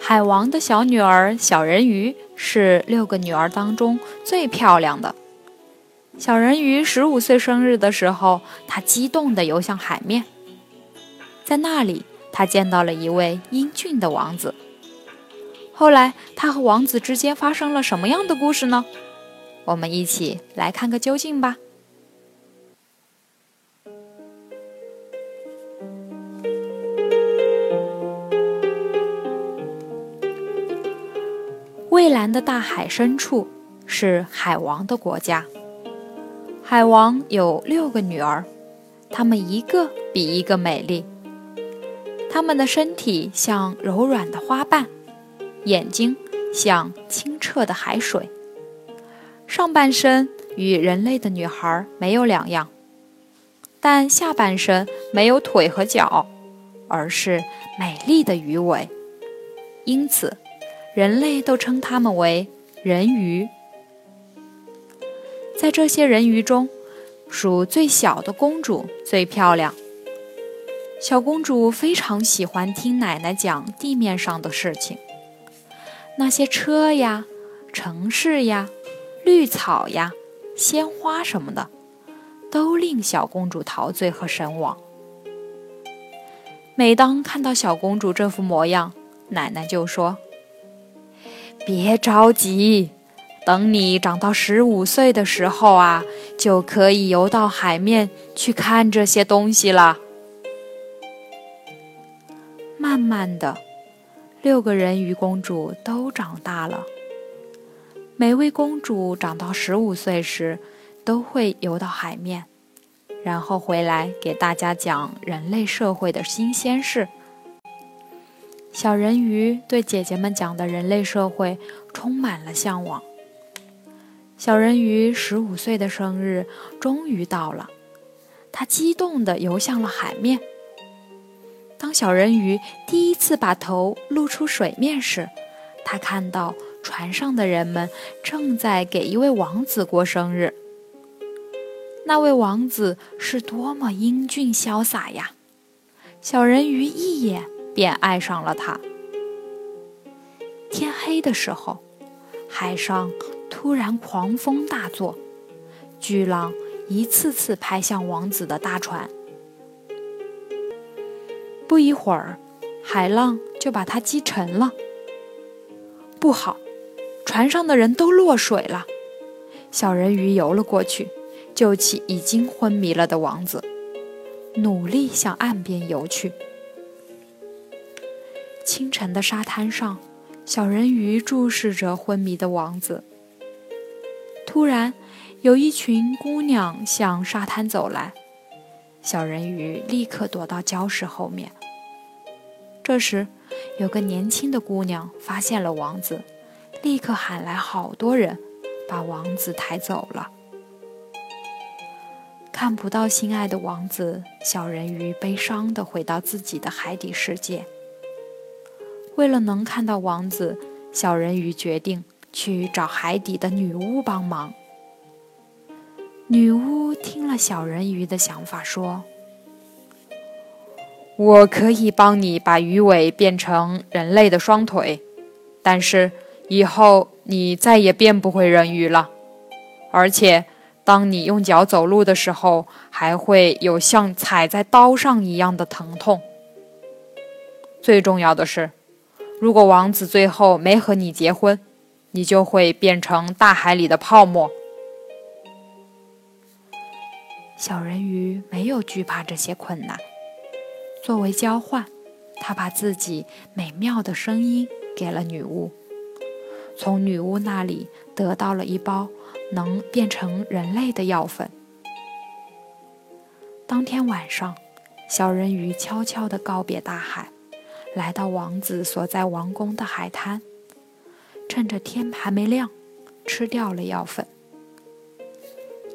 海王的小女儿小人鱼是六个女儿当中最漂亮的。小人鱼十五岁生日的时候，她激动地游向海面，在那里，她见到了一位英俊的王子。后来，她和王子之间发生了什么样的故事呢？我们一起来看个究竟吧。蔚蓝的大海深处是海王的国家。海王有六个女儿，她们一个比一个美丽。她们的身体像柔软的花瓣，眼睛像清澈的海水。上半身与人类的女孩没有两样，但下半身没有腿和脚，而是美丽的鱼尾。因此。人类都称它们为人鱼。在这些人鱼中，属最小的公主最漂亮。小公主非常喜欢听奶奶讲地面上的事情，那些车呀、城市呀、绿草呀、鲜花什么的，都令小公主陶醉和神往。每当看到小公主这副模样，奶奶就说。别着急，等你长到十五岁的时候啊，就可以游到海面去看这些东西了。慢慢的，六个人鱼公主都长大了。每位公主长到十五岁时，都会游到海面，然后回来给大家讲人类社会的新鲜事。小人鱼对姐姐们讲的人类社会充满了向往。小人鱼十五岁的生日终于到了，他激动地游向了海面。当小人鱼第一次把头露出水面时，他看到船上的人们正在给一位王子过生日。那位王子是多么英俊潇洒呀！小人鱼一眼。便爱上了他。天黑的时候，海上突然狂风大作，巨浪一次次拍向王子的大船。不一会儿，海浪就把它击沉了。不好，船上的人都落水了。小人鱼游了过去，救起已经昏迷了的王子，努力向岸边游去。清晨的沙滩上，小人鱼注视着昏迷的王子。突然，有一群姑娘向沙滩走来，小人鱼立刻躲到礁石后面。这时，有个年轻的姑娘发现了王子，立刻喊来好多人，把王子抬走了。看不到心爱的王子，小人鱼悲伤地回到自己的海底世界。为了能看到王子，小人鱼决定去找海底的女巫帮忙。女巫听了小人鱼的想法，说：“我可以帮你把鱼尾变成人类的双腿，但是以后你再也变不回人鱼了。而且，当你用脚走路的时候，还会有像踩在刀上一样的疼痛。最重要的是。”如果王子最后没和你结婚，你就会变成大海里的泡沫。小人鱼没有惧怕这些困难，作为交换，他把自己美妙的声音给了女巫，从女巫那里得到了一包能变成人类的药粉。当天晚上，小人鱼悄悄地告别大海，来到王子所在王宫的海滩，趁着天还没亮，吃掉了药粉。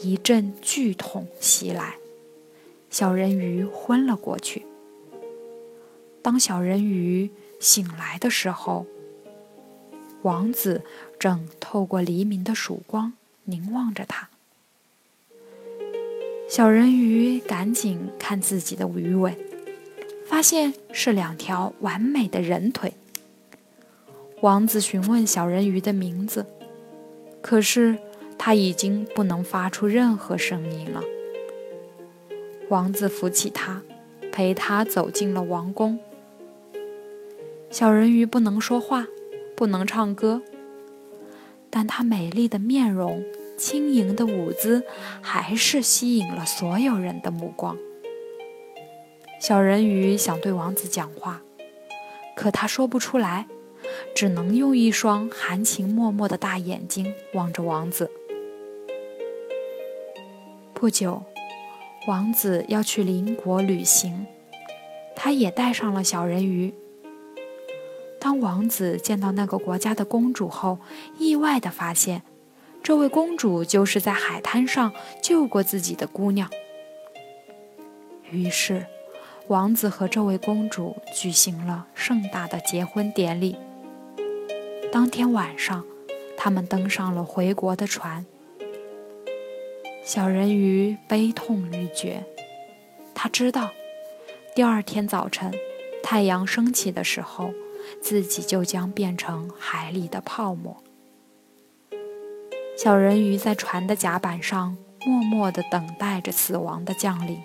一阵剧痛袭来，小人鱼昏了过去。当小人鱼醒来的时候，王子正透过黎明的曙光凝望着他。小人鱼赶紧看自己的鱼尾，发现是两条完美的人腿。王子询问小人鱼的名字，可是他已经不能发出任何声音了。王子扶起他，陪他走进了王宫。小人鱼不能说话，不能唱歌，但他美丽的面容。轻盈的舞姿还是吸引了所有人的目光。小人鱼想对王子讲话，可他说不出来，只能用一双含情脉脉的大眼睛望着王子。不久，王子要去邻国旅行，他也带上了小人鱼。当王子见到那个国家的公主后，意外地发现。这位公主就是在海滩上救过自己的姑娘。于是，王子和这位公主举行了盛大的结婚典礼。当天晚上，他们登上了回国的船。小人鱼悲痛欲绝，他知道，第二天早晨，太阳升起的时候，自己就将变成海里的泡沫。小人鱼在船的甲板上默默地等待着死亡的降临。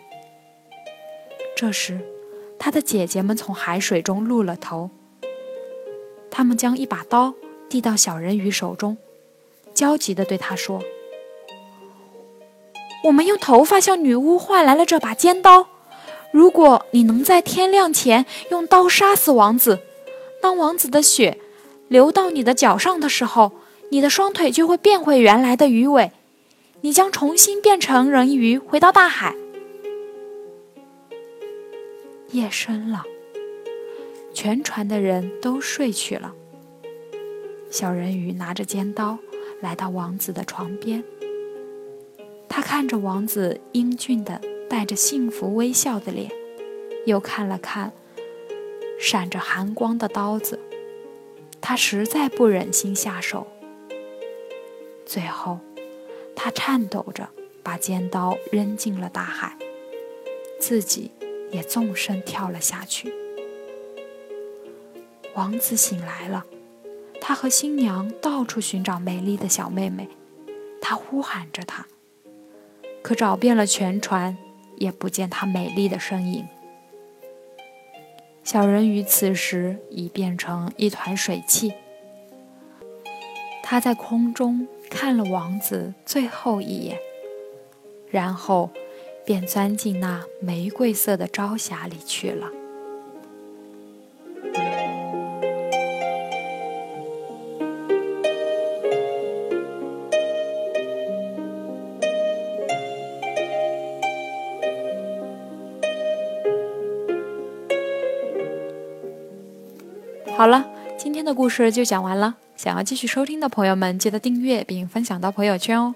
这时，他的姐姐们从海水中露了头。他们将一把刀递到小人鱼手中，焦急地对他说：“我们用头发向女巫换来了这把尖刀。如果你能在天亮前用刀杀死王子，当王子的血流到你的脚上的时候。”你的双腿就会变回原来的鱼尾，你将重新变成人鱼，回到大海。夜深了，全船的人都睡去了。小人鱼拿着尖刀来到王子的床边，他看着王子英俊的、带着幸福微笑的脸，又看了看闪着寒光的刀子，他实在不忍心下手。最后，他颤抖着把尖刀扔进了大海，自己也纵身跳了下去。王子醒来了，他和新娘到处寻找美丽的小妹妹，他呼喊着她，可找遍了全船，也不见她美丽的身影。小人鱼此时已变成一团水汽，他在空中。看了王子最后一眼，然后便钻进那玫瑰色的朝霞里去了。好了，今天的故事就讲完了。想要继续收听的朋友们，记得订阅并分享到朋友圈哦。